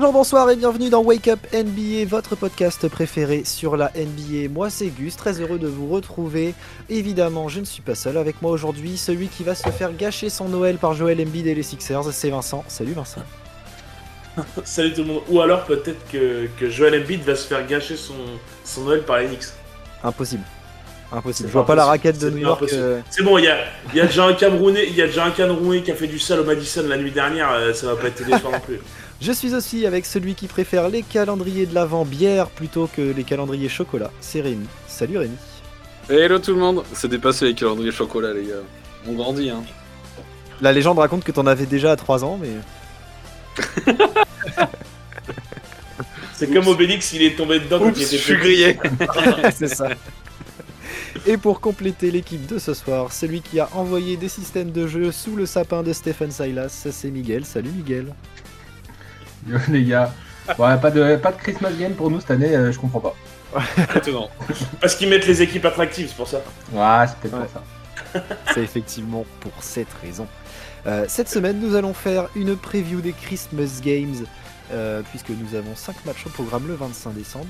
Bonjour, bonsoir et bienvenue dans Wake Up NBA, votre podcast préféré sur la NBA. Moi c'est Gus, très heureux de vous retrouver. Évidemment, je ne suis pas seul avec moi aujourd'hui. Celui qui va se faire gâcher son Noël par Joel Embiid et les Sixers, c'est Vincent. Salut Vincent. Salut tout le monde. Ou alors peut-être que, que Joel Embiid va se faire gâcher son, son Noël par les Knicks. Impossible. Impossible. Je vois pas la raquette de New York. euh, C'est bon, il y a, y, a déjà un Camerounais, il y a déjà un Camerounais qui a fait du sale au Madison la nuit dernière, euh, ça va pas être décevant non plus. Je suis aussi avec celui qui préfère les calendriers de l'avant bière plutôt que les calendriers chocolat. C'est Rémi. Salut Rémi. Hello tout le monde, c'est dépassé les calendriers chocolat les gars. On grandit hein. La légende raconte que t'en avais déjà à 3 ans, mais. C'est comme Obélix, il est tombé dedans quand Oups, il je était suis grillé. c'est ça. Et pour compléter l'équipe de ce soir, celui qui a envoyé des systèmes de jeu sous le sapin de Stephen Silas, c'est Miguel. Salut Miguel. Yo, les gars. Ouais, pas de, pas de Christmas game pour nous cette année, euh, je comprends pas. Étonnant. Parce qu'ils mettent les équipes attractives, c'est pour ça. Ouais, c'est peut-être Ouais. pour ça. C'est effectivement pour cette raison. Euh, cette semaine, nous allons faire une preview des Christmas Games, euh, puisque nous avons 5 matchs au programme le 25 décembre,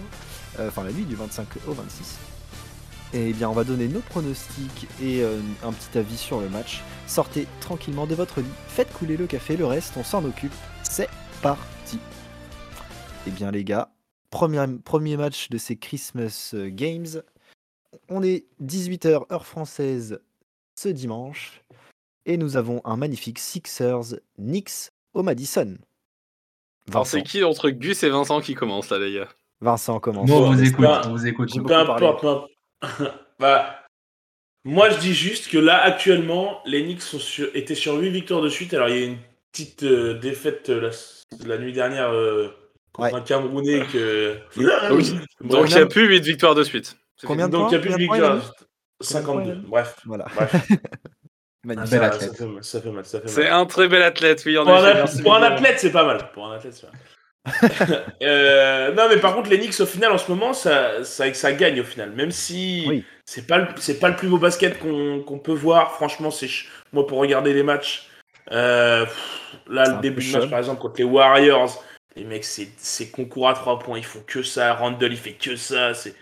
euh, enfin la nuit du 25 au 26. Et bien, on va donner nos pronostics et euh, un petit avis sur le match. Sortez tranquillement de votre lit, faites couler le café, le reste, on s'en occupe. C'est parti. Et bien, les gars, premier, premier match de ces Christmas euh, Games. On est 18h heure française ce dimanche. Et nous avons un magnifique Sixers Knicks au Madison. Alors c'est qui entre Gus et Vincent qui commence là les gars? Vincent commence. On Bon, vous écoute, on vous écoute. Peu importe. bah, moi je dis juste que là actuellement, les Knicks sont sur- étaient sur 8 victoires de suite. Alors il y a une petite euh, défaite euh, la, la nuit dernière euh, contre Ouais. un Camerounais que. Donc il n'y a plus 8 victoires de suite. C'est Combien de Donc il n'y a plus de victoires. 52. Combien de Bref. Voilà. Bref. Ça, athlète. ça fait mal, ça fait mal, C'est un très bel athlète, oui en Pour, un, athlète- merci pour un Miguel. athlète, c'est pas mal. Pour un athlète, c'est pas mal. Euh, non, mais par contre, les Knicks, au final, en ce moment, ça, ça, ça gagne au final. Même si Oui. c'est pas, le- c'est pas le plus beau basket qu'on peut voir. Franchement, c'est moi pour regarder les matchs. Euh, là, le début du match, par exemple, contre les Warriors, les mecs, c'est concours à 3 points. Ils font que ça. Randall, il fait que ça. C'est.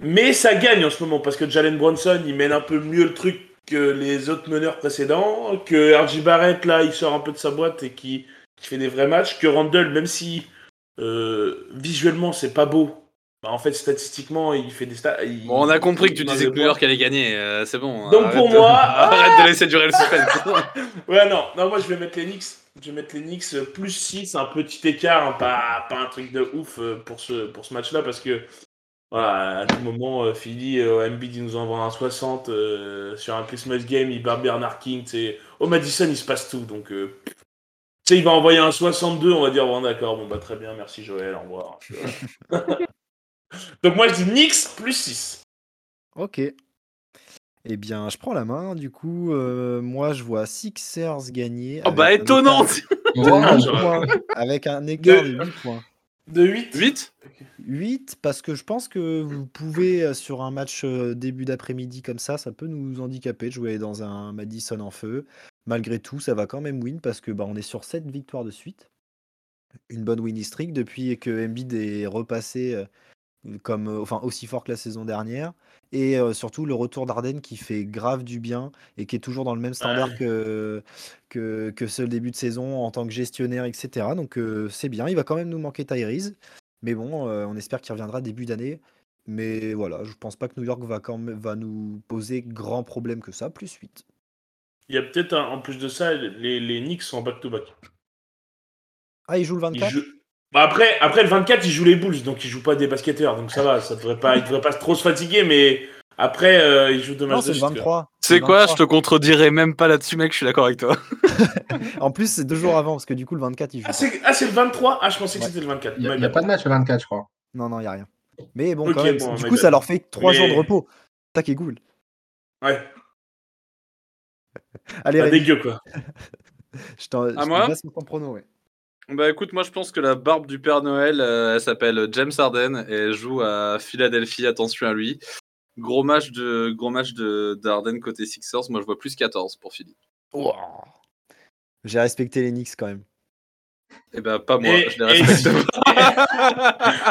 Mais ça gagne en ce moment parce que Jalen Bronson, il mène un peu mieux le truc que les autres meneurs précédents, que RJ Barrett, là, il sort un peu de sa boîte et qui, qui fait des vrais matchs, que Randall, même si euh, visuellement c'est pas beau, bah, en fait, statistiquement, il fait des stats. il- Bon, on a compris que tu disais que New York allait gagner, euh, c'est bon. Donc, pour de- moi- Arrête de laisser durer le suspense. Ouais, non, non, moi je vais mettre les Knicks. Je vais mettre les Knicks euh, plus 6, un petit écart, hein, pas, pas un truc de ouf euh, pour ce, pour ce match-là, parce que voilà, à tout moment, Philly, euh, Embiid, il nous envoie un 60 euh, sur un Christmas game, il barre Bernard King. Au Madison, il se passe tout, donc euh, tu sais, il va envoyer un 62, on va dire, bon, d'accord, bon, bah très bien, merci Joël, au revoir. donc moi je dis Knicks plus 6. Ok. Eh bien, je prends la main. Du coup, euh, moi, je vois Sixers gagner. Oh bah avec un étonnant écart de huit j'aurais- points, Avec un écart de De- 8 points. De 8 8 8 parce que je pense que vous pouvez euh, sur un match euh, début d'après-midi comme ça, ça peut nous handicaper de jouer dans un Madison en feu. Malgré tout, ça va quand même win parce que bah, on est sur 7 victoires de suite. Une bonne winning streak depuis que Embiid est repassé euh, comme euh, enfin aussi fort que la saison dernière et euh, surtout le retour d'Arden qui fait grave du bien et qui est toujours dans le même standard Ouais. que, que que ce début de saison en tant que gestionnaire etc. Donc euh, c'est bien, il va quand même nous manquer Tyrese. Mais bon, euh, on espère qu'il reviendra début d'année. Mais voilà, je pense pas que New York va, quand même, va nous poser grand problème que ça, plus 8. Il y a peut-être, en plus de ça, les, les Knicks sont en back-to-back. Ah, il joue le Il 24 joue- Bah après, après le 24, il joue les Bulls, donc il joue pas des basketteurs, donc ça va, ça devrait pas, il devrait pas trop se fatiguer, mais après, euh, il joue deux Non, matchs c'est de le suite, 23. C'est quoi Je 23. te contredirai même pas là-dessus, mec, je suis d'accord avec toi. En plus, c'est deux jours avant, parce que du coup, le 24, il joue. Ah, c'est ah, c'est le 23 Ah, je pensais que Ouais. c'était le 24. Il n'y a, y pas de match le 24, je crois. Non, non, il n'y a rien. Mais bon, Ok, quand même, bon, du coup, ça leur fait trois Mais- jours de repos. Ça qui est cool. Ouais, Allez, pas Rémi, dégueu quoi. je t'en je te moi laisse ton prono. Ouais. Bah écoute, moi je pense que la barbe du Père Noël, euh, elle s'appelle James Harden et elle joue à Philadelphie, attention à lui. Gros match de gros match de côté Sixers, moi je vois plus 14 pour Philly. J'ai respecté les Knicks quand même. Eh ben, pas moi, Et- je les et- respecte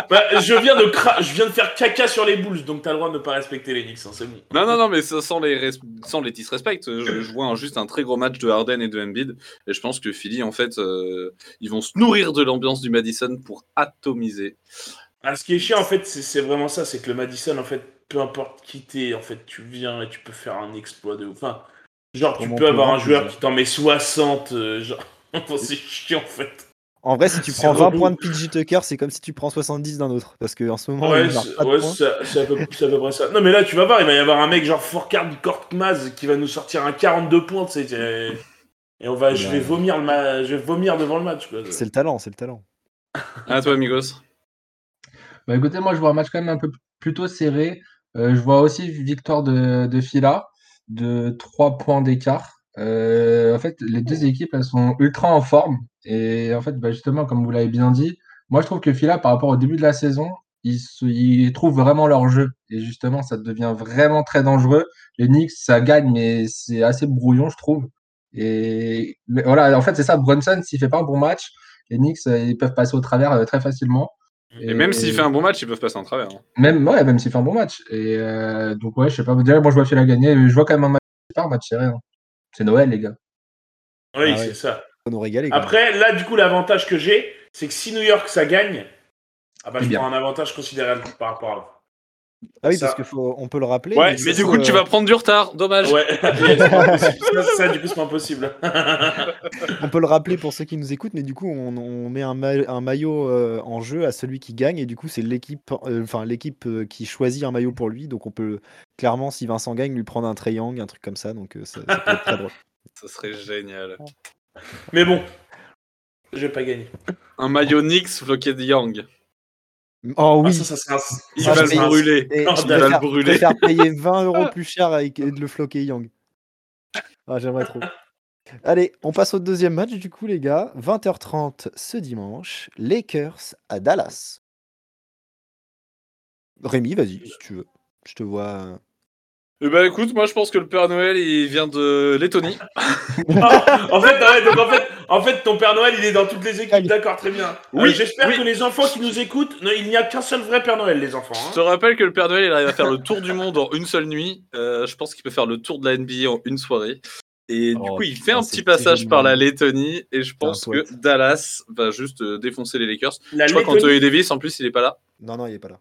Bah, je, viens de cra- je viens de faire caca sur les Bulls, donc t'as le droit de ne pas respecter les Knicks, hein, c'est bon. Non, non, non, mais sans les, res- sans les disrespect, je, je vois un- juste un très gros match de Harden et de Embiid. Et je pense que Philly, en fait, euh, ils vont se nourrir de l'ambiance du Madison pour atomiser. Ah, ce qui est chiant, en fait, c'est c'est vraiment ça, c'est que le Madison, en fait, peu importe qui t'es, en fait, tu viens et tu peux faire un exploit de ouf. Enfin, genre, tu peux avoir un joueur qui t'en met 60, euh, genre, c'est chiant, en fait. En vrai, si tu prends 20 relou. points de PJ Tucker, c'est comme si tu prends 70 d'un autre. Parce qu'en ce moment, Ouais, c'est ouais, à, peu- c'est à peu près ça. Non, mais là, tu vas voir, il va y avoir un mec genre Forcard Korkmaz qui va nous sortir un 42 points, tu sais. et- Et on va, je, vais vomir le ma- je vais vomir devant le match. C'est le talent, c'est le talent. À toi, amigos. Bah écoutez, moi je vois un match quand même un peu plutôt serré. Euh, je vois aussi victoire de, de Fila de 3 points d'écart. Euh, en fait, les deux équipes elles sont ultra en forme. Et en fait, bah, justement, comme vous l'avez bien dit, moi je trouve que Fila, par rapport au début de la saison, ils, se- ils trouvent vraiment leur jeu. Et justement, ça devient vraiment très dangereux. Les Knicks, ça gagne, mais c'est assez brouillon, je trouve. Et mais voilà, en fait, c'est ça. Brunson, s'il fait pas un bon match, les Knicks, euh, ils peuvent passer au travers euh, très facilement. Et même s'il fait un bon match, ils peuvent passer en travers. hein. Même, ouais, même s'il fait un bon match. Et euh, donc, ouais, je sais pas. Déjà, moi, je vois Fila gagner. mais Je vois quand même un match, pas un match serré. hein. C'est Noël, les gars. Oui, Ah ouais. c'est ça. Nous même. Après, là, du coup, l'avantage que j'ai, c'est que si New York ça gagne, ah bah, C'est je bien. prends un avantage considérable par rapport à Ah oui, ça- parce qu'il faut, on peut le rappeler. Ouais, mais du coup, tu vas prendre du retard. Dommage. Ouais, c'est pas possible. ça, ça, du coup, c'est pas possible. On peut le rappeler pour ceux qui nous écoutent, mais du coup, on, on met un, ma- un maillot euh, en jeu à celui qui gagne, et du coup, c'est l'équipe, euh, enfin l'équipe euh, qui choisit un maillot pour lui. Donc, on peut clairement, si Vincent gagne, lui prendre un triangle, un truc comme ça. Donc, euh, ça, ça peut être très drôle. Ça serait génial. Mais bon, je vais pas gagner. Un maillot Knicks floqué de Young. Oh Ah, oui. ça, ça serait un- Il Ça, va le brûler. Et je va le brûler. je préfère payer 20 euros plus cher avec, et de le floquer Yang. Ah, j'aimerais trop. Allez, on passe au deuxième match du coup, les gars. 20h30 ce dimanche. Lakers à Dallas. Rémi, vas-y, si tu veux. Je te vois. euh. Eh ben écoute, moi je pense que le Père Noël il vient de Lettonie. Ah, en fait, ouais, donc en fait, en fait, ton Père Noël, il est dans toutes les équipes. D'accord, très bien. Oui, Euh, J'espère oui. que les enfants qui nous écoutent, non, il n'y a qu'un seul vrai Père Noël, les enfants. Je hein. te rappelle que le Père Noël il arrive à faire le tour du monde en une seule nuit. Euh, je pense qu'il peut faire le tour de la NBA en une soirée. Et du Oh, coup, il fait un petit passage par la. Lettonie et je pense que. Dallas va juste euh, défoncer les Lakers. La Je crois qu'Anthony Davis en plus il est pas là. Non, non, il est pas là.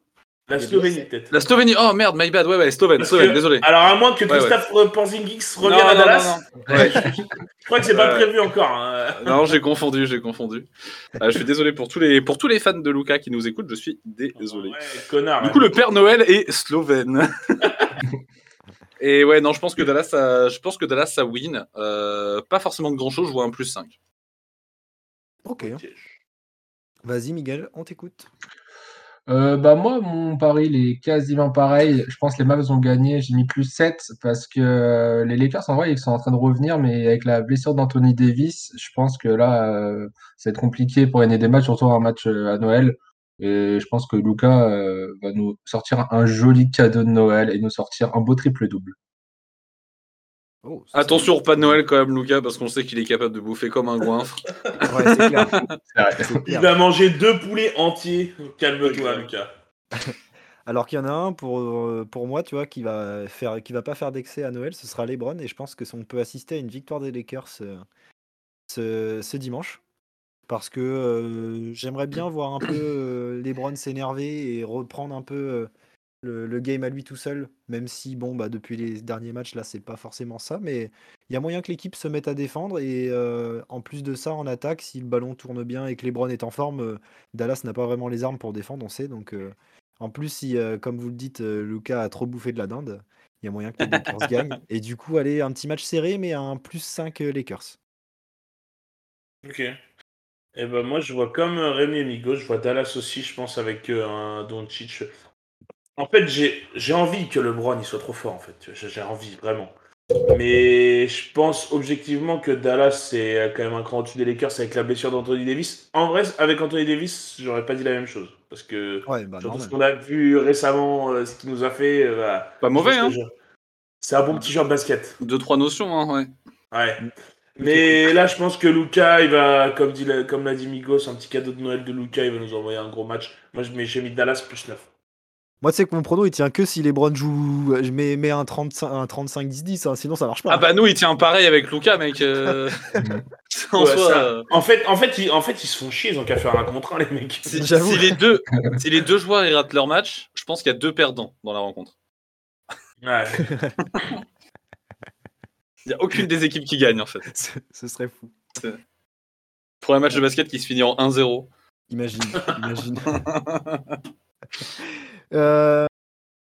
La Slovénie, peut-être. La Slovénie, oh merde, my bad, ouais, ouais, Slovène, Slovène, que- désolé. Alors, à moins que Ouais, Christophe Porzingis Non, revienne à non, Dallas, non, non. Ouais. je crois que c'est pas prévu encore. hein. Non, j'ai confondu, j'ai confondu. Euh, je suis désolé pour tous les pour tous les fans de Luca qui nous écoutent, je suis désolé. Ouais, connard. Du ouais. coup, le Père Noël est slovène. Et ouais, non, je pense que Dallas, ça, je pense que Dallas, ça win. Euh, pas forcément de grand chose, je vois un plus 5. Ok. hein. Ok. Vas-y, Miguel, on t'écoute. Euh, bah moi, mon pari, il est quasiment pareil. Je pense que les Mavs ont gagné. J'ai mis plus 7 parce que euh, les Lakers, en vrai, ils sont en train de revenir, mais avec la blessure d'Anthony Davis, je pense que là, euh, ça va être compliqué pour gagner des matchs, surtout un match euh, à Noël. Et je pense que Luca euh, va nous sortir un joli cadeau de Noël et nous sortir un beau triple-double. Oh, Attention, pas de Noël quand même, Luca, parce qu'on sait qu'il est capable de bouffer comme un goinfre. Ouais, c'est clair. Il va manger deux poulets entiers. Calme-toi, Lucas. Alors qu'il y en a un pour, euh, pour moi, tu vois, qui va faire, qui va pas faire d'excès à Noël, ce sera LeBron, et je pense que si on peut assister à une victoire des Lakers euh, ce, ce dimanche, parce que euh, j'aimerais bien voir un peu euh, LeBron s'énerver et reprendre un peu euh, le, le game à lui tout seul, même si bon, bah depuis les derniers matchs là, c'est pas forcément ça, mais il y a moyen que l'équipe se mette à défendre et euh, en plus de ça, en attaque, si le ballon tourne bien et que LeBron est en forme, euh, Dallas n'a pas vraiment les armes pour défendre, on sait, donc. euh, en plus, si, comme vous le dites, Lucas a trop bouffé de la dinde, il y a moyen que les Lakers gagnent. Et du coup, allez, un petit match serré, mais un plus 5 euh, Lakers. Ok. Et ben moi je vois comme Rémi et Migo, je vois Dallas aussi, je pense, avec un Doncic. En fait, j'ai j'ai envie que LeBron il soit trop fort, en fait. J'ai envie, vraiment. Mais je pense objectivement que Dallas c'est euh, quand même un cran au-dessus des Lakers avec la blessure d'Anthony Davis. En vrai, avec Anthony Davis, j'aurais pas dit la même chose. Parce que Ouais, bah surtout ce qu'on a vu récemment, euh, ce qu'il nous a fait. euh, bah, Pas mauvais, hein. C'est un bon petit joueur de basket. Deux, trois notions, hein, ouais. Ouais. Mais là, je pense que Luca, il va, comme dit la- comme l'a dit Migos, un petit cadeau de Noël de Luca, il va nous envoyer un gros match. Moi, je mets, j'ai mis Dallas plus 9. Moi, tu sais que mon prono, il tient que si LeBron joue. Je mets, mets un 35 un 35-10-10, hein, sinon ça marche pas. Ah bah nous, il tient pareil avec Luca, mec. euh, en Ouais, soi, ça- euh, En fait, en fait, ils, en fait, ils se font chier, ils ont qu'à faire un contre un, les mecs. si, les deux, si les deux joueurs ils ratent leur match, je pense qu'il y a deux perdants dans la rencontre. Ouais. Il n'y a aucune des équipes qui gagne en fait. Ce- Ce serait fou. Pour un match de basket qui se finit en 1-0. Imagine, imagine. Euh,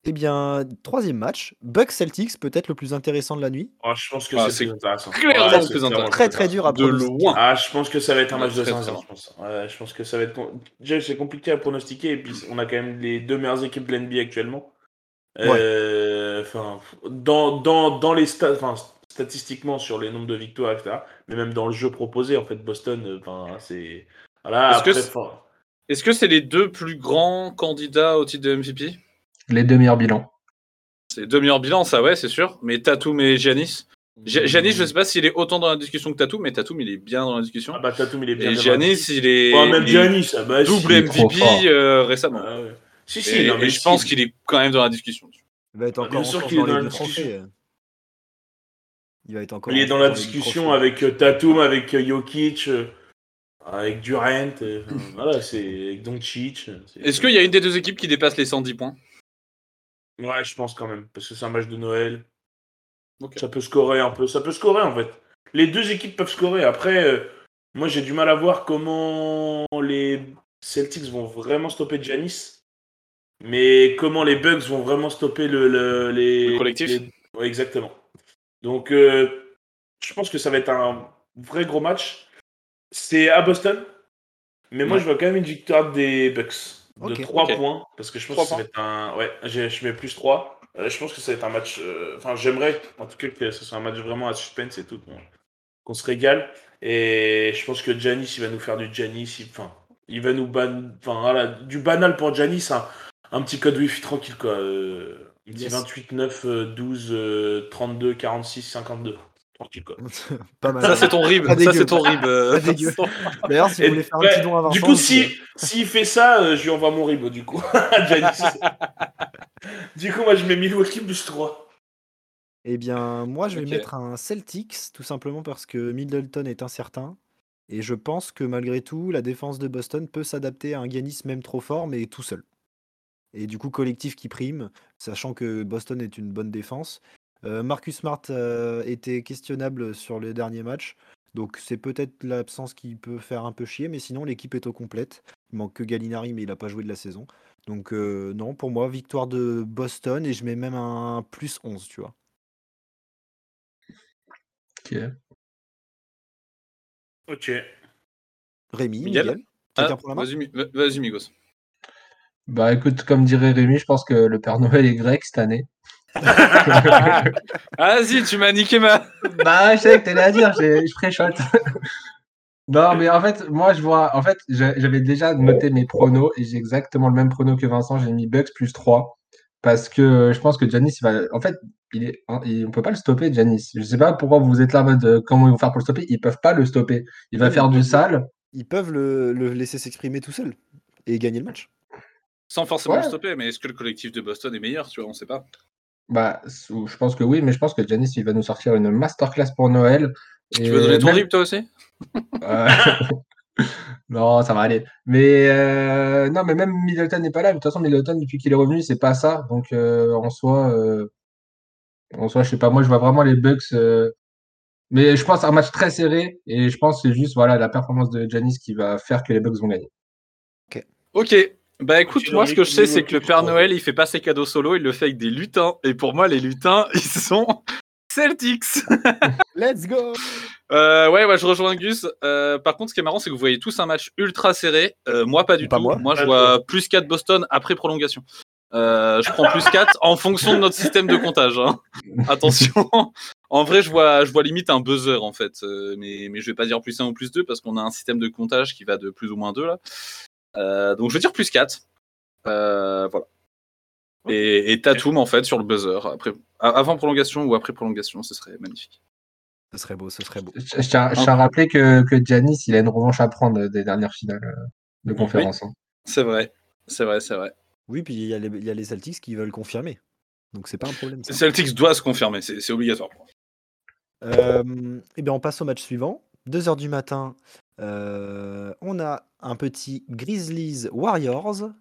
eh bien, troisième match. Bucks Celtics, peut-être le plus intéressant de la nuit. Oh, je pense que Ah, c'est c'est plus intéressant. clairement Ouais, le c'est plus clairement intéressant. Très très dur à De loin. Ah, je pense que ça va être un Ouais, match de très, 5 très je pense. Ouais, je pense que ça va être. Déjà, c'est compliqué à pronostiquer, et puis on a quand même les deux meilleures équipes de l'NBA actuellement. Euh, Enfin, dans, dans, dans les stats, statistiquement sur les nombres de victoires, etc. Mais même dans le jeu proposé, en fait, Boston, euh, c'est. Voilà, Est-ce que Est-ce que c'est les deux plus grands candidats au titre de MVP Les deux meilleurs bilans. C'est les deux meilleurs bilans, ça ouais, c'est sûr. Mais Tatum et Giannis. Gi- Giannis, je sais pas s'il est autant dans la discussion que Tatum, mais Tatum, il est bien dans la discussion. Ah bah, Tatum, il est bien. et Giannis, il est, même Giannis, ah bah, double est MVP euh, récemment. Ah ouais. Si, si, et non, mais et je si. pense qu'il est quand même dans la discussion. Il va être Ah, encore, bien sûr qu'il est dans la discussion. trophées. Il va être encore. Il est dans la discussion avec euh, Tatum, avec euh, Jokic, euh, avec Durant, euh, voilà, c'est avec Doncic. euh, Est-ce qu'il y a une des deux équipes qui dépasse les 110 points? Ouais, je pense quand même, parce que c'est un match de Noël. Ça peut scorer un peu, ça peut scorer en fait. Les deux équipes peuvent scorer. Après, euh, moi j'ai du mal à voir comment les Celtics vont vraiment stopper Giannis, mais comment les Bucks vont vraiment stopper le, le- les Le collectif les- Ouais, exactement. Donc, euh, je pense que ça va être un vrai gros match. C'est à Boston, mais moi Ouais. je vois quand même une victoire des Bucks de Ok. 3 Ok. points parce que je pense que ça va être un ouais, je mets plus 3. Euh, je pense que ça va être un match euh, enfin j'aimerais en tout cas que ce soit un match vraiment à suspense et tout qu'on se régale et je pense que Janis il va nous faire du Janis, il, enfin il va nous ban enfin voilà, du banal pour Janis un, un petit code wifi tranquille quoi. Euh, Yes. 28 9 euh, 12 euh, 32 46 52 tranquille quoi. Pas mal. Ça, c'est ton rib. Ça, c'est ton rib. euh. D'ailleurs, si vous voulez faire un petit don à Vincent. du coup, si s'il fait ça, euh, je lui envoie mon rib, du coup, du coup, moi, je mets Milwaukee plus 3. Eh bien, moi, je vais mettre un Celtics, tout simplement parce que Middleton est incertain. Et je pense que malgré tout, la défense de Boston peut s'adapter à un Giannis même trop fort, mais tout seul. Et du coup, collectif qui prime, sachant que Boston est une bonne défense. Euh, Marcus Smart euh, était questionnable sur le dernier match. Donc c'est peut-être l'absence qui peut faire un peu chier, mais sinon l'équipe est au complète. Il manque que Gallinari, mais il n'a pas joué de la saison. Donc euh, non, pour moi, victoire de Boston, et je mets même un plus 11, tu vois. Ok. Ok. Rémi, Miguel Miguel, Ah, pour la vas-y, Migos. Bah écoute, comme dirait Rémi, je pense que le Père Noël est grec cette année. Vas-y, tu m'as niqué ma. bah je savais que t'allais à dire, j'ai- je préchote. non mais en fait, moi je vois, en fait j'a- j'avais déjà noté mes pronos et j'ai exactement le même prono que Vincent, j'ai mis Bucks plus 3. Parce que je pense que il va. En fait, il est, hein, il- on peut pas le stopper, Giannis. Je sais pas pourquoi vous êtes là en mode euh, comment ils vont faire pour le stopper. Ils peuvent pas le stopper. Il va Oui, faire du sale. Ils peuvent le, le laisser s'exprimer tout seul et gagner le match. Sans forcément Ouais. le stopper, mais est-ce que le collectif de Boston est meilleur Tu vois, on sait pas. Bah, je pense que oui, mais je pense que Giannis il va nous sortir une masterclass pour Noël. Tu veux donner ton même- toi aussi? Euh, non, ça va aller. Mais euh, non, mais même Middleton n'est pas là. De toute façon, Middleton, depuis qu'il est revenu, c'est pas ça. Donc euh, en soi, euh, en soi, je sais pas. Moi, je vois vraiment les Bucks. euh, Mais je pense à un match très serré. Et je pense que c'est juste voilà la performance de Giannis qui va faire que les Bucks vont gagner. Ok. Bah écoute, moi ce que je sais, c'est que le Père je. Noël, il fait pas ses cadeaux solo, il le fait avec des lutins. Et pour moi, les lutins, ils sont Celtics. Let's go Euh, ouais, ouais, je rejoins Gus. Euh, par contre, ce qui est marrant, c'est que vous voyez tous un match ultra serré. Euh, moi, pas du Pas tout. moi. je Pas vois plus 4 Boston après prolongation. Euh, je prends plus 4 en fonction de notre système de comptage. hein. Attention. En vrai, je vois, je vois limite un buzzer en fait. Euh, mais, mais je vais pas dire plus 1 ou plus 2 parce qu'on a un système de comptage qui va de plus ou moins 2 là. Euh, donc je vais dire plus 4. Euh, voilà. Et, et Tatum en fait sur le buzzer. Après, avant prolongation ou après prolongation, ce serait magnifique. Ce serait beau, ce serait beau. Je, je tiens, je tiens à rappeler que, que Giannis, il a une revanche à prendre des dernières finales euh, de conférence. hein. C'est vrai, c'est vrai, c'est vrai. Oui, puis il y, a les- il y a les Celtics qui veulent confirmer. Donc c'est pas un problème. ça. Celtics doit se confirmer, c'est c'est obligatoire. Euh, et bien on passe au match suivant. 2h du matin, euh, on a un petit Grizzlies Warriors.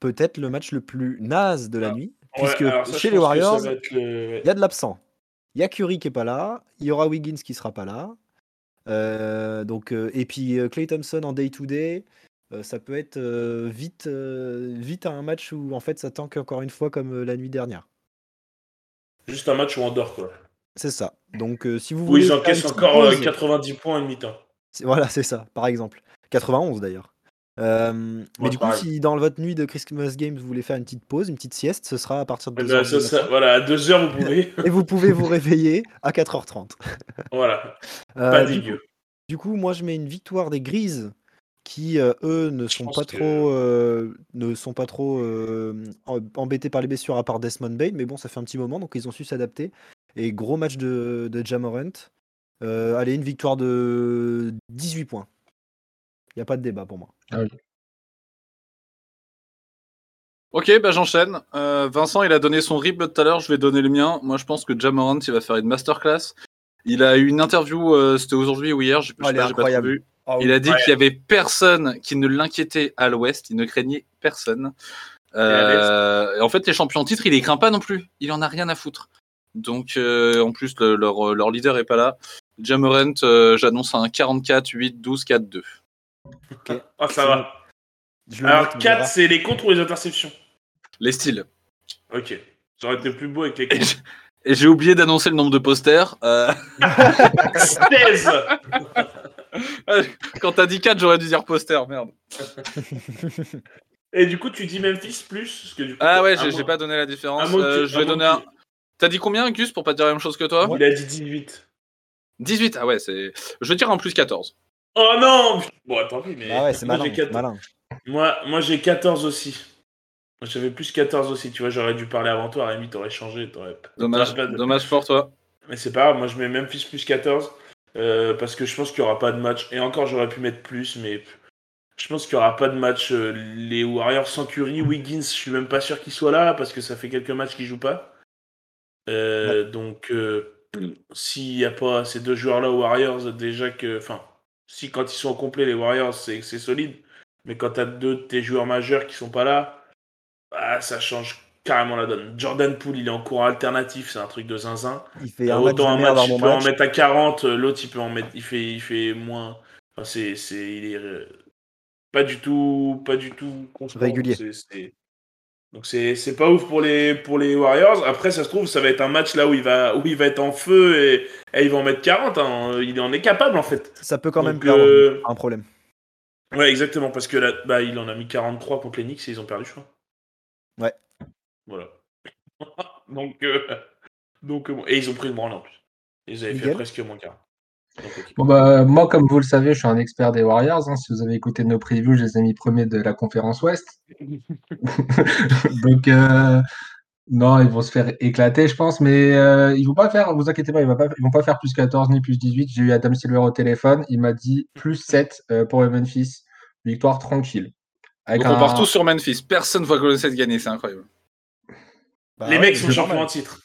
Peut-être le match le plus naze de la Ah, nuit. Ouais, Puisque ça, chez les Warriors, le- il y a de l'absent. Il y a Curry qui est pas là. Il y aura Wiggins qui sera pas là. Euh, donc, euh, et puis Clay Thompson en day-to-day. ça peut être vite, vite un match où en fait ça tanque encore une fois comme la nuit dernière. Juste un match où on dort, quoi. C'est ça. Donc euh, si vous voulez. encaissent petite encore euh, pause- 90 points et mi-temps. C'est- Voilà, c'est ça, par exemple. 91 d'ailleurs. Euh, mais du coup, pareil. si dans votre nuit de Christmas Games, vous voulez faire une petite pause, une petite sieste, ce sera à partir de Eh 2 ben, voilà, à 2h, vous pouvez. Et vous pouvez vous réveiller à 4h30. voilà, Euh, pas du, dégueu. du coup, moi, je mets une victoire des Grises qui, euh, eux, ne sont pas que- trop, euh, ne sont pas trop euh, em- embêtés par les blessures à part Desmond Bain. Mais bon, ça fait un petit moment, donc ils ont su s'adapter. Et gros match de, de Jamorant. Euh, allez, une victoire de 18 points. Il n'y a pas de débat pour moi. Ok, bah j'enchaîne. Euh, Vincent, il a donné son rip tout à l'heure, je vais donner le mien. Moi, je pense que Jamorant, il va faire une masterclass. Il a eu une interview, euh, c'était aujourd'hui ou hier, je sais elle pas, trop vu. Ah Il a dit Ouais. qu'il y avait personne qui ne l'inquiétait à l'ouest, il ne craignait personne. Euh, en fait, les champions en titre, il les craint pas non plus. Il en a rien à foutre. Donc, euh, en plus, le- leur, leur leader est pas là. Jamorant, euh, j'annonce un 44, 8, 12, 4, 2. Ah, ça va. Je Alors, note, on 4, verra. c'est les contres ou les interceptions Les styles. Ok. Ça aurait été plus beau avec les Et contres. Et j'ai oublié d'annoncer le nombre de posters. Euh, 16 quand t'as dit 4, j'aurais dû dire poster, merde. Et du coup, tu dis Memphis plus parce que du coup, Ah ouais, j'ai pas donné la différence. Euh, je vais donner un. T'as dit combien, Gus, pour pas dire la même chose que toi Il a dit 18. 18, ah ouais, c'est. Je vais dire en plus 14. Oh non Bon, tant pis, mais. Ah ouais, c'est moi, malin. j'ai 14. malin. Moi, moi j'ai 14 aussi. Moi, J'avais plus 14 aussi, tu vois, j'aurais dû parler avant toi, Rémi, t'aurais changé, t'aurais Dommage, de- dommage pour toi. Mais c'est pas grave, moi je mets Memphis plus 14, euh, parce que je pense qu'il y aura pas de match, et encore j'aurais pu mettre plus, mais je pense qu'il y aura pas de match, euh, les Warriors sans Curry, Wiggins, je suis même pas sûr qu'il soit là, parce que ça fait quelques matchs qu'il joue pas. Euh, Donc, euh, s'il y a pas ces deux joueurs-là aux Warriors, déjà que, enfin, si quand ils sont au complet, les Warriors, c'est solide, mais quand t'as deux de tes joueurs majeurs qui sont pas là, ah, ça change carrément la donne. Jordan Poole, il est en courant alternatif, c'est un truc de zinzin. Il fait un autant un match, il peut en mettre à 40, euh, l'autre il peut en mettre, il fait, il fait moins. Enfin, c'est, il est pas du tout, pas du tout constant. Régulier. C'est- Donc c'est, pas ouf pour les, pour les Warriors. Après, ça se trouve, ça va être un match là où il va, où il va être en feu et, et il va en mettre 40. hein. Il en est capable en fait. Ça peut quand même Donc, euh, Un problème. Ouais, exactement, parce que là, bah, il en a mis 43 contre les Knicks et ils ont perdu, je crois. Ouais. Voilà. donc, euh, donc euh, et ils ont pris le branle en plus. Ils avaient fait presque moins 40. Bon, bah, moi, comme vous le savez, je suis un expert des Warriors. hein. Si vous avez écouté nos previews, je les ai mis premiers de la conférence Ouest. Donc, euh, non, ils vont se faire éclater, je pense. Mais euh, ils vont pas faire, vous inquiétez pas, ils vont pas, ils vont pas faire plus 14 ni plus 18. J'ai eu Adam Silver au téléphone. Il m'a dit plus 7 euh, pour le Memphis. Victoire tranquille. Avec Donc on part tous sur Memphis. Personne voit Golden State gagner, c'est incroyable. Bah les ouais, mecs sont champions en titre.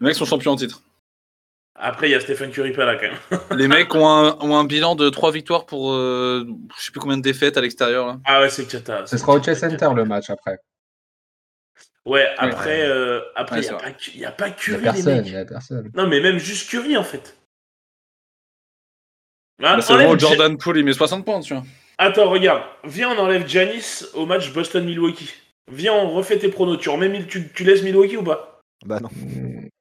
Les mecs sont champions en titre. Après, il y a Stephen Curry pas là quand même. Les mecs ont un, ont un bilan de 3 victoires pour euh, je sais plus combien de défaites à l'extérieur. là. Ah ouais, c'est Kata. Ce sera au Chess Center le match après. Ouais, après, euh, après, Ouais, il n'y a, pas Cu- y a pas Il n'y a Curry, les personne, mecs. y a personne. Non, mais même juste Curry en fait. Ah, Bah, c'est enlève vraiment Jordan Poole, il met 60 points, tu vois. Attends, regarde. Viens, on enlève Janis au match Boston-Milwaukee. Viens, on refait tes pronos. Tu, remets tu, tu laisses Milwaukee ou pas? Bah non.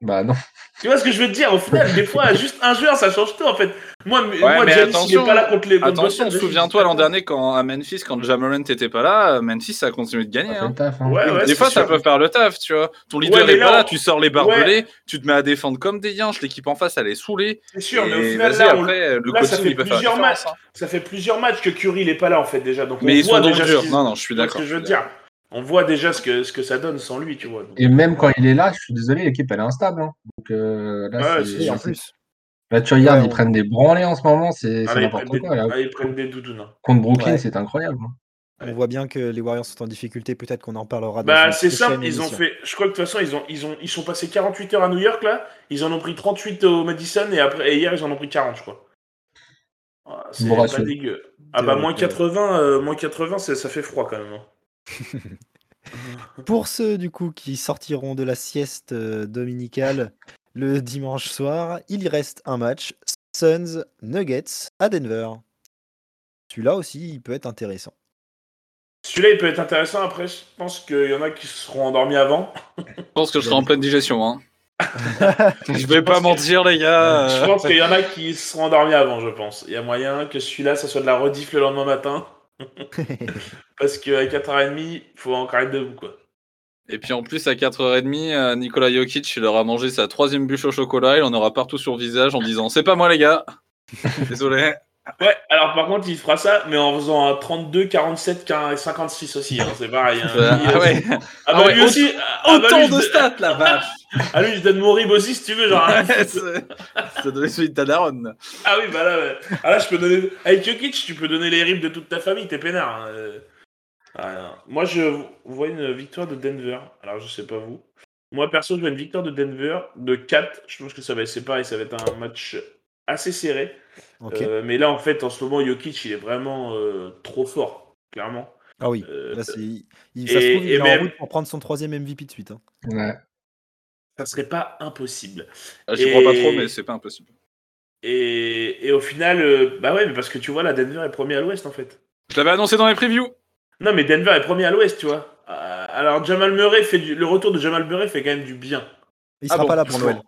Bah non. Tu vois ce que je veux te dire Au final, des fois, juste un joueur, ça change tout en fait. Moi, Ouais, moi mais Giannis, il pas là contre les contre Attention, souviens-toi l'an dernier quand à Memphis, quand Jamorant n'était pas là, Memphis a continué de gagner. Ça fait hein. taf. hein. Ouais, ouais, Des fois, ça peut faire le taf, tu vois. Ton leader mais est là, pas là, on- tu sors les barbelés, tu te mets à défendre comme des yinches, l'équipe en face, elle est saoulée. C'est sûr, mais au final, là, on- après, le là, ça coaching, fait il peut faire la plusieurs matchs. hein. ça fait plusieurs matchs que Curry, il est pas là en fait déjà. Donc, Mais on ils voit sont déjà Non, non, je suis d'accord. ce que je veux dire. On voit déjà ce que, ce que ça donne sans lui, tu vois. Donc, Et même quand il est là, je suis désolé, l'équipe elle est instable. hein. Donc euh, là, Ouais, c'est- c'est Et en plus. Là, tu regardes, Ouais, ils on- prennent des branlées en ce moment, c'est Ah, n'importe prennent des, quoi. Là. ah, ils prennent des doudounes. hein. Contre Brooklyn, Ouais. c'est incroyable. hein. On voit bien que les Warriors sont en difficulté. Peut-être qu'on en parlera dans Bah, c'est simple, ils ont fait. Je crois que de toute façon, ils, ont, ils, ont, ils sont passés 48 heures à New York, là. Ils en ont pris 38 au Madison, et, après, et hier, ils en ont pris 40, je crois. Ah, C'est Bon pas dégueu. Ah, bah, moins ouais. 80, euh, moins 80 c'est- ça fait froid quand même. Pour ceux du coup qui sortiront de la sieste euh, dominicale le dimanche soir, il y reste un match Suns Nuggets à Denver. Celui-là aussi, il peut être intéressant. Celui-là, il peut être intéressant. Après, je pense qu'il y en a qui seront endormis avant. Je pense que je serai en pleine digestion. Hein. je vais pas que- mentir, les gars. Je pense qu'il y en a qui seront endormis avant, je pense. Il y a moyen que celui-là, ça soit de la rediff le lendemain matin. Parce qu'à 4h30, il faut encore être debout, quoi. Et puis en plus, à 4h30, euh, Nikola Jokic, il aura mangé sa troisième bûche au chocolat. Il en aura partout sur le visage en disant C'est pas moi, les gars. Désolé. Ouais, alors par contre, il fera ça, mais en faisant un 32, 47, 15, 56 aussi. Hein, c'est pareil. hein. Euh, Lui, ah ouais. Ah Ah bah ouais, lui aussi. ah bah, Autant lui, je de stats, la vache. Ah lui, je donne mon rib aussi si tu veux. Genre, hein. Ouais, Ça donnait celui de ta daronne. ah oui, bah là, ouais. ah, là, je peux donner. Avec Jokic, tu peux donner les ribs de toute ta famille, t'es peinard. hein. Euh, ah. Moi, je vois une victoire de Denver. Alors, je sais pas vous. Moi, perso, je vois une victoire de Denver de 4. Je pense que ça va être c'est pareil, ça va être un match assez serré. Euh, mais là, en fait, en ce moment, Jokic, il est vraiment euh, trop fort, clairement. Ah oui, Euh, là, c'est- il, ça se trouve, il et est en route pour prendre son troisième MVP de suite. hein. Ouais. ça serait pas impossible. Ah, J'y crois pas trop, mais c'est pas impossible. Et, et au final, euh, bah ouais, mais parce que tu vois, là, Denver est premier à l'ouest, en fait. Je l'avais annoncé dans les previews. Non, mais Denver est premier à l'ouest, tu vois. Alors, Jamal Murray fait du... le retour de Jamal Murray fait quand même du bien. Il Ah sera bon, pas là pour Noël.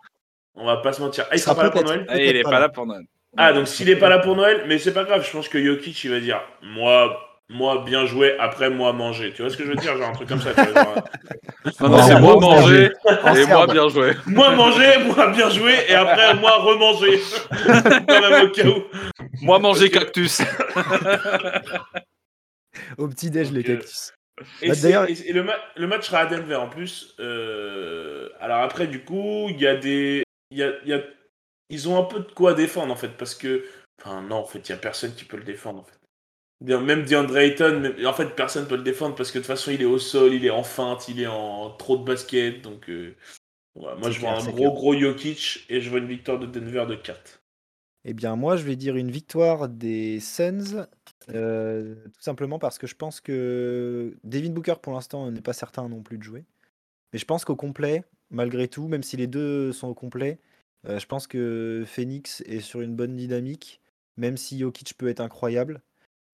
On va pas se mentir. Ah, il Il sera sera pas là pour Noël Ah, il est pas là. pour Noël. Ah, donc s'il est pas là pour Noël, mais c'est pas grave, je pense que Jokic, il va dire Moi, moi bien joué, après moi manger. Tu vois ce que je veux dire Genre un truc comme ça. tu vois, genre, Non, non, c'est moi manger et moi bien joué. moi manger, moi bien joué, et après moi remanger. Quand même au cas où. Moi manger cactus. Au petit-déj, les euh, cactus. Et, Bah, c'est- d'ailleurs- et- et le, ma- le match sera à Denver en plus. Euh, alors après, du coup, il y a des. il Y a, il y a- ils ont un peu de quoi défendre en fait. Parce que. Enfin, non, en fait, il n'y a personne qui peut le défendre en fait. Même DeAndre Ayton, même- en fait, personne peut le défendre parce que de toute façon, il est au sol, il est en feinte, il est en trop de basket. Donc, euh, voilà, moi, je vois un gros, clair. gros Jokic et je vois une victoire de Denver de 4. Eh bien, moi, je vais dire une victoire des Suns, euh, tout simplement parce que je pense que Devin Booker, pour l'instant, n'est pas certain non plus de jouer. Mais je pense qu'au complet, malgré tout, même si les deux sont au complet, euh, je pense que Phoenix est sur une bonne dynamique, même si Jokic peut être incroyable.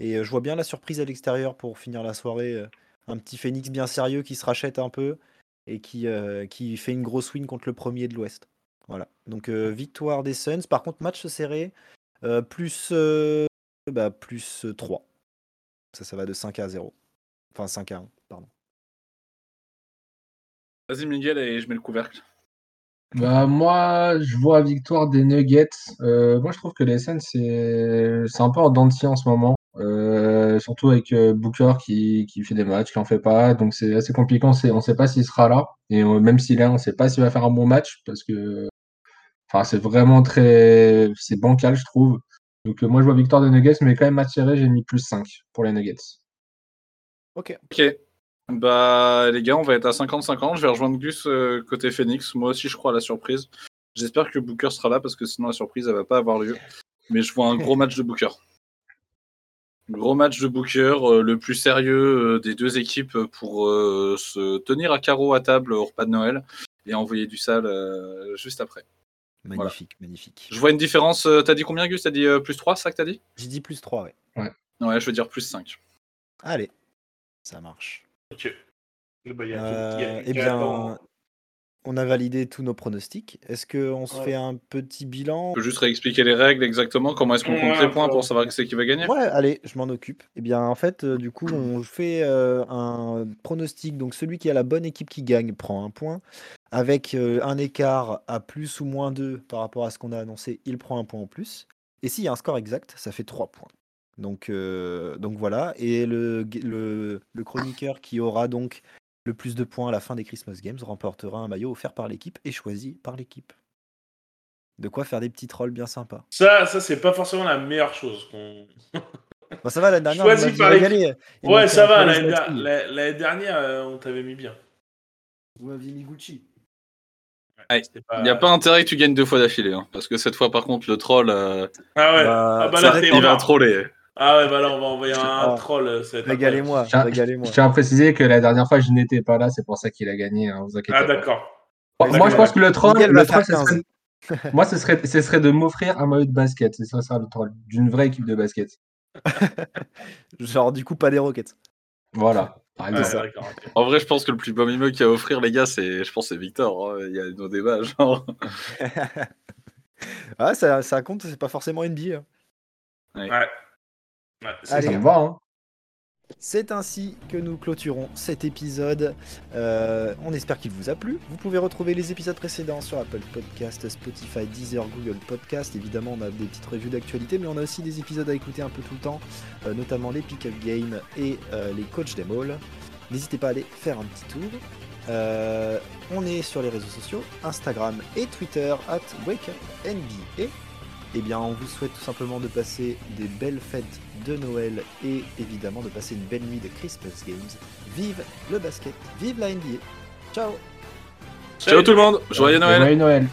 Et euh, je vois bien la surprise à l'extérieur pour finir la soirée. euh, un petit Phoenix bien sérieux qui se rachète un peu et qui, qui fait une grosse win contre le premier de l'Ouest. Voilà. Donc victoire des Suns. Par contre, match serré. plus, bah, plus euh, 3. Ça, ça va de 5 à 0. Enfin 5 à 1, pardon. Vas-y, Miguel, et je mets le couvercle. Bah, moi, je vois victoire des Nuggets. Euh, moi, je trouve que les Suns, c'est c'est un peu en dents de scie en ce moment. Euh, surtout avec euh, Booker qui, qui fait des matchs, qui en fait pas. Donc, c'est assez compliqué. On sait, on sait pas s'il sera là. Et même s'il est là, on sait pas s'il va faire un bon match parce que enfin, c'est vraiment très. C'est bancal, je trouve. Donc, euh, moi, je vois victoire des Nuggets, mais quand même, match serré, j'ai mis plus 5 pour les Nuggets. Ok. Ok. Bah, les gars, on va être à 50-50. Je vais rejoindre Gus euh, côté Phoenix. Moi aussi, je crois à la surprise. J'espère que Booker sera là parce que sinon, la surprise, elle va pas avoir lieu. Mais je vois un gros match de Booker. Gros match de Booker, euh, le plus sérieux euh, des deux équipes pour euh, se tenir à carreau à table au repas de Noël et envoyer du sale euh, juste après. Magnifique, magnifique. Je vois une différence. euh, t'as dit combien, Gus? T'as dit euh, plus 3, c'est ça que t'as dit? J'ai dit plus 3, ouais. Ouais, je veux dire plus 5. Allez, ça marche. Ok. Bah, il y a- Euh, il y a- eh bien, on a validé tous nos pronostics. Est-ce qu'on se Ouais. fait un petit bilan Je peux juste réexpliquer les règles exactement, comment est-ce qu'on compte Ouais, les points pour savoir qui c'est qui va gagner? Ouais, allez, je m'en occupe. Eh bien, en fait, euh, du coup, on fait euh, un pronostic. Donc, celui qui a la bonne équipe qui gagne prend un point. Avec euh, un écart à plus ou moins 2 par rapport à ce qu'on a annoncé, il prend un point en plus. Et s'il y a un score exact, ça fait 3 points. Donc, euh, donc voilà. Et le, le, le chroniqueur qui aura donc le plus de points à la fin des Christmas Games remportera un maillot offert par l'équipe et choisi par l'équipe. De quoi faire des petits trolls bien sympas. Ça, ça c'est pas forcément la meilleure chose. qu'on- Bon, ça va, l'année dernière, Choisi par. Et Ouais, ça va. L'année la- dernière, euh, on t'avait mis bien. Vous m'aviez mis Gucci. Ouais, Il n'y a pas intérêt que tu gagnes deux fois d'affilée, hein, parce que cette fois, par contre, le troll, euh, Ah ouais. Bah, ah bah là, il va troller. Ah ouais, bah là, on va envoyer un Ah. troll. euh, Régalez-moi, Je tiens, régalez-moi. je tiens à préciser que la dernière fois, je n'étais pas là, c'est pour ça qu'il a gagné. Hein, vous inquiétez Ah pas. d'accord. Moi, moi, je pense que le troll, Miguel le troll, serait- moi, ce serait, ce serait de m'offrir un maillot de basket. C'est ça, ça le troll. D'une vraie équipe de basket. Genre, du coup, pas des roquettes. Voilà, par. En vrai, je pense que le plus beau mimo qu'il y a à offrir, les gars, c'est, je pense, c'est Victor. hein. Il y a nos débats, genre. Ah, ça, ça compte, c'est pas forcément NBA. hein. Ouais. Ouais, c'est Allez. Ça ça. me va, hein. C'est ainsi que nous clôturons cet épisode. Euh, on espère qu'il vous a plu. Vous pouvez retrouver les épisodes précédents sur Apple Podcast, Spotify, Deezer, Google Podcast. Évidemment, on a des petites revues d'actualité, mais on a aussi des épisodes à écouter un peu tout le temps, euh, notamment les pick-up games et euh, les coachs des malls. N'hésitez pas à aller faire un petit tour. Euh, on est sur les réseaux sociaux, Instagram et Twitter, at WakeUpNBA. Eh bien, on vous souhaite tout simplement de passer des belles fêtes de Noël et évidemment de passer une belle nuit de Christmas Games. Vive le basket, vive la NBA. Ciao Ciao tout le monde, joyeux Noël. Joyeux Noël.